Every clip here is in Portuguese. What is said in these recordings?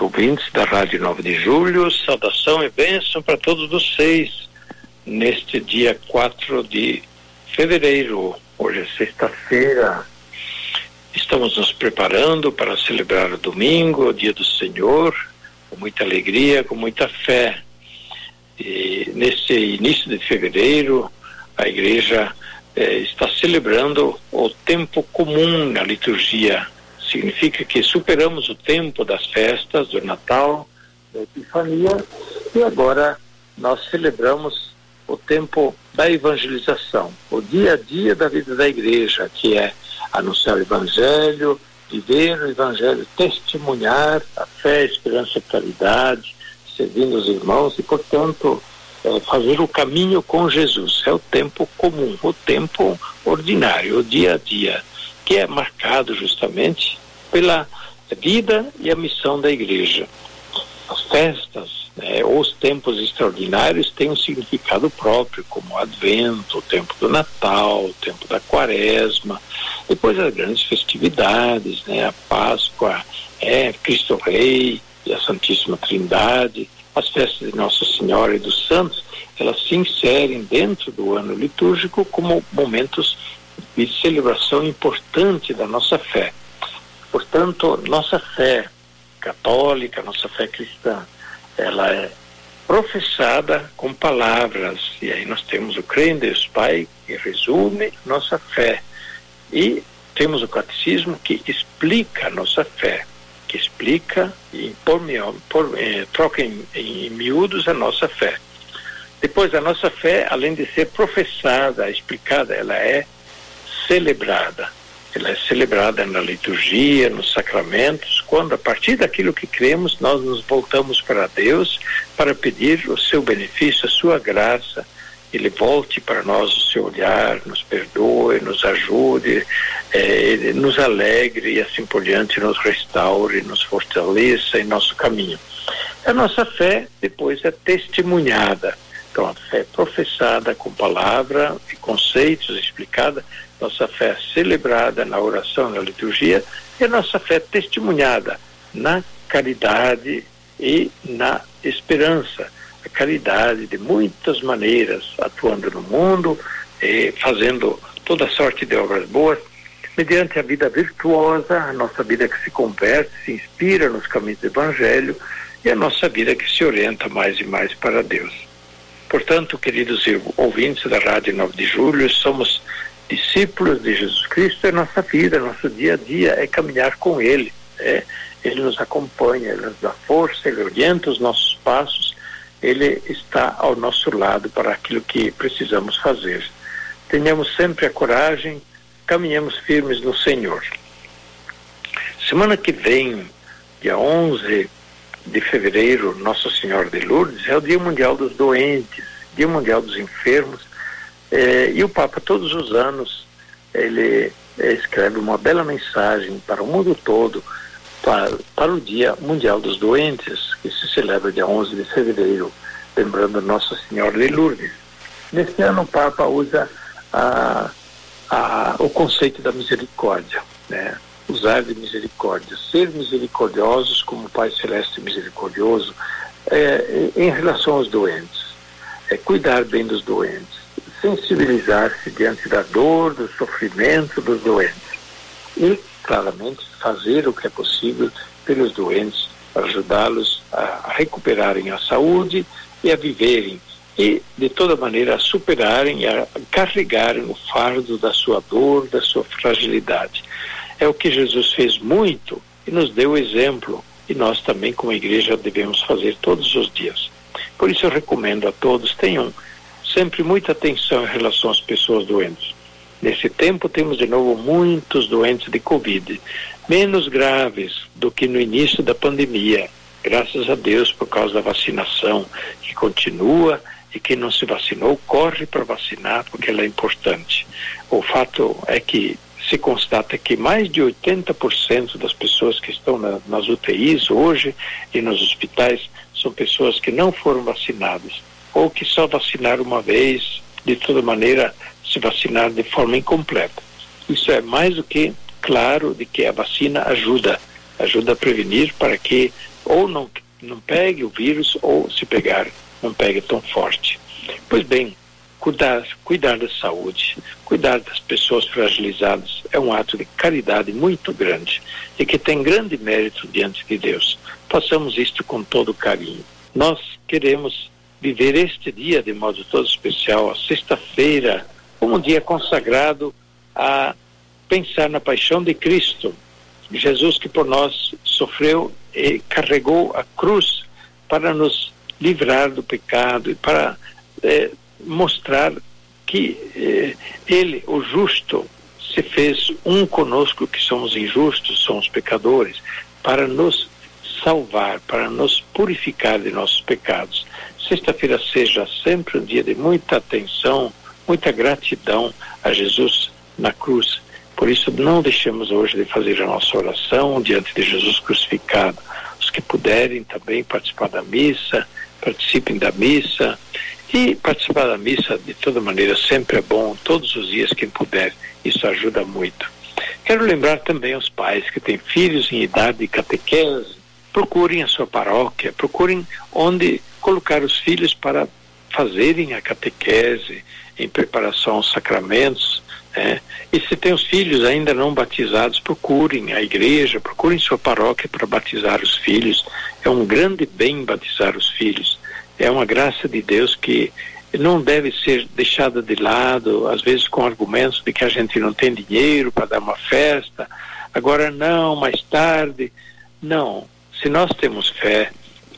Ouvintes da Rádio 9 de Julho, saudação e bênção para todos vocês neste dia 4 de fevereiro. Hoje é sexta-feira. Estamos nos preparando para celebrar o domingo, o dia do Senhor, com muita alegria, com muita fé. E nesse início de fevereiro, a igreja eh, está celebrando o tempo comum na liturgia. Significa que superamos o tempo das festas, do Natal, da Epifania, e agora nós celebramos o tempo da evangelização, o dia a dia da vida da igreja, que é anunciar o evangelho, viver o evangelho, testemunhar a fé, a esperança e a caridade, servindo os irmãos e, portanto, é, fazer o caminho com Jesus. É o tempo comum, o tempo ordinário, o dia a dia, que é marcado justamente pela vida e a missão da igreja. As festas, né, os tempos extraordinários têm um significado próprio, como o Advento, o tempo do Natal, o tempo da Quaresma, depois as grandes festividades, né, a Páscoa, é, Cristo Rei e a Santíssima Trindade, as festas de Nossa Senhora e dos Santos, elas se inserem dentro do ano litúrgico como momentos de celebração importante da nossa fé. Portanto, nossa fé católica, nossa fé cristã, ela é professada com palavras. E aí nós temos o Creio em Deus Pai, que resume nossa fé. E temos o catecismo que explica a nossa fé, que explica e por, por, eh, troca em, em miúdos a nossa fé. Depois, a nossa fé, além de ser professada, explicada, ela é celebrada ela é celebrada na liturgia, nos sacramentos, quando a partir daquilo que cremos nós nos voltamos para Deus para pedir o seu benefício, a sua graça. Ele volte para nós o seu olhar, nos perdoe, nos ajude, eh, nos alegre e assim por diante, nos restaure, nos fortaleça em nosso caminho. A nossa fé depois é testemunhada. Então, a fé professada com palavra e conceitos explicada nossa fé celebrada na oração, na liturgia, e a nossa fé testemunhada na caridade e na esperança. A caridade de muitas maneiras, atuando no mundo, fazendo toda sorte de obras boas, mediante a vida virtuosa, a nossa vida que se converte, se inspira nos caminhos do Evangelho e a nossa vida que se orienta mais e mais para Deus. Portanto, queridos ouvintes da Rádio 9 de Julho, somos discípulos de Jesus Cristo é nossa vida, nosso dia a dia, é caminhar com Ele. É, ele nos acompanha, Ele nos dá força, Ele orienta os nossos passos, Ele está ao nosso lado para aquilo que precisamos fazer. Tenhamos sempre a coragem, caminhemos firmes no Senhor. Semana que vem, dia 11 de fevereiro, Nossa Senhora de Lourdes, é o Dia Mundial dos Doentes, Dia Mundial dos Enfermos, é, e o Papa, todos os anos, ele é, escreve uma bela mensagem para o mundo todo para, para o Dia Mundial dos Doentes, que se celebra dia 11 de fevereiro, lembrando Nossa Senhora de Lourdes. Neste ano, o Papa usa a, a, o conceito da misericórdia, né? usar de misericórdia, ser misericordiosos como o Pai Celeste misericordioso é, em relação aos doentes, é cuidar bem dos doentes sensibilizar-se diante da dor, do sofrimento dos doentes e, claramente, fazer o que é possível pelos doentes ajudá-los a recuperarem a saúde e a viverem e, de toda maneira, a superarem a carregarem o fardo da sua dor, da sua fragilidade. É o que Jesus fez muito e nos deu exemplo e nós também, como igreja, devemos fazer todos os dias. Por isso eu recomendo a todos, tenham sempre muita atenção em relação às pessoas doentes. Nesse tempo temos de novo muitos doentes de Covid, menos graves do que no início da pandemia, Graças a Deus por causa da vacinação que continua e quem não se vacinou corre para vacinar porque ela é importante. O fato é que se constata que mais de 80% das pessoas que estão na, nas UTIs hoje e nos hospitais são pessoas que não foram vacinadas ou que só vacinaram uma vez, de toda maneira se vacinaram de forma incompleta. Isso é mais do que claro de que a vacina ajuda, ajuda a prevenir para que ou não, não pegue o vírus ou se pegar, não pegue tão forte. Pois bem, cuidar, cuidar da saúde, cuidar das pessoas fragilizadas é um ato de caridade muito grande e que tem grande mérito diante de Deus. Façamos isto com todo carinho. Nós queremos viver este dia de modo todo especial, a sexta-feira, como um dia consagrado a pensar na paixão de Cristo, Jesus que por nós sofreu e carregou a cruz para nos livrar do pecado e para eh, mostrar que eh, ele, o justo, se fez um conosco que somos injustos, somos pecadores, para nos salvar, para nos purificar de nossos pecados. Sexta-feira seja sempre um dia de muita atenção, muita gratidão a Jesus na cruz. Por isso, não deixemos hoje de fazer a nossa oração diante de Jesus crucificado. Os que puderem também participar da missa, participem da missa e participar da missa, de toda maneira, sempre é bom, todos os dias, quem puder, isso ajuda muito. Quero lembrar também aos pais que têm filhos em idade de catequese, procurem a sua paróquia, procurem onde colocar os filhos para fazerem a catequese, em preparação aos sacramentos. Né? E se tem os filhos ainda não batizados, procurem a igreja, procurem sua paróquia para batizar os filhos. É um grande bem batizar os filhos é uma graça de Deus que não deve ser deixada de lado, às vezes com argumentos de que a gente não tem dinheiro para dar uma festa, agora não, mais tarde. Não. Se nós temos fé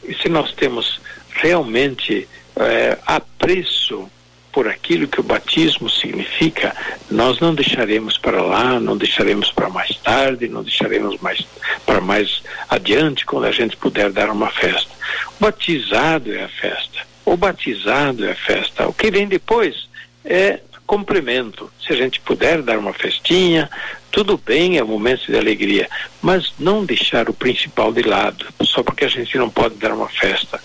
e se nós temos realmente é, apreço por aquilo que o batismo significa, nós não deixaremos para lá, não deixaremos para mais tarde, não deixaremos mais para mais adiante, quando a gente puder dar uma festa. O batizado é a festa. O batizado é a festa. O que vem depois é complemento. Se a gente puder dar uma festinha, tudo bem, é um momento de alegria, mas não deixar o principal de lado, só porque a gente não pode dar uma festa.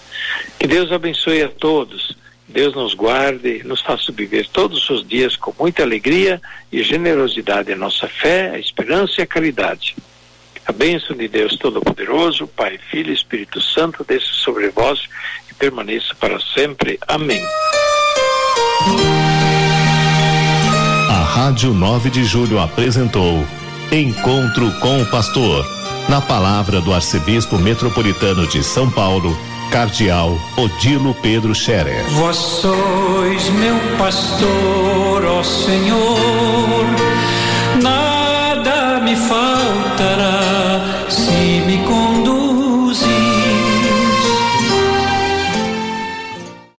Que Deus abençoe a todos Deus nos guarde, nos faça viver todos os dias com muita alegria e generosidade a nossa fé, a esperança e a caridade. A bênção de Deus Todo-Poderoso, Pai, Filho e Espírito Santo, desça sobre vós e permaneça para sempre. Amém. A Rádio 9 de Julho apresentou Encontro com o Pastor, na palavra do Arcebispo Metropolitano de São Paulo Cardeal Odilo Pedro Xeré. Vós sois meu pastor, ó Senhor, nada me faltará se me convidar.